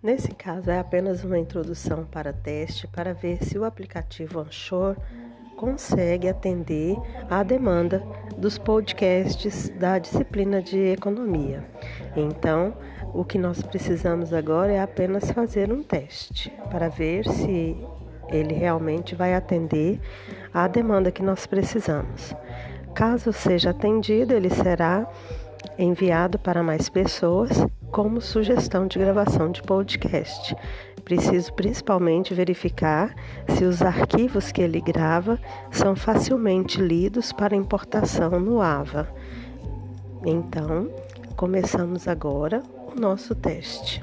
Nesse caso, é apenas uma introdução para teste para ver se o aplicativo Anchor consegue atender à demanda dos podcasts da disciplina de economia. Então, o que nós precisamos agora é apenas fazer um teste para ver se ele realmente vai atender à demanda que nós precisamos. Caso seja atendido, ele será enviado para mais pessoas como sugestão de gravação de podcast. Preciso principalmente verificar se os arquivos que ele grava são facilmente lidos para importação no AVA. Então, começamos agora o nosso teste.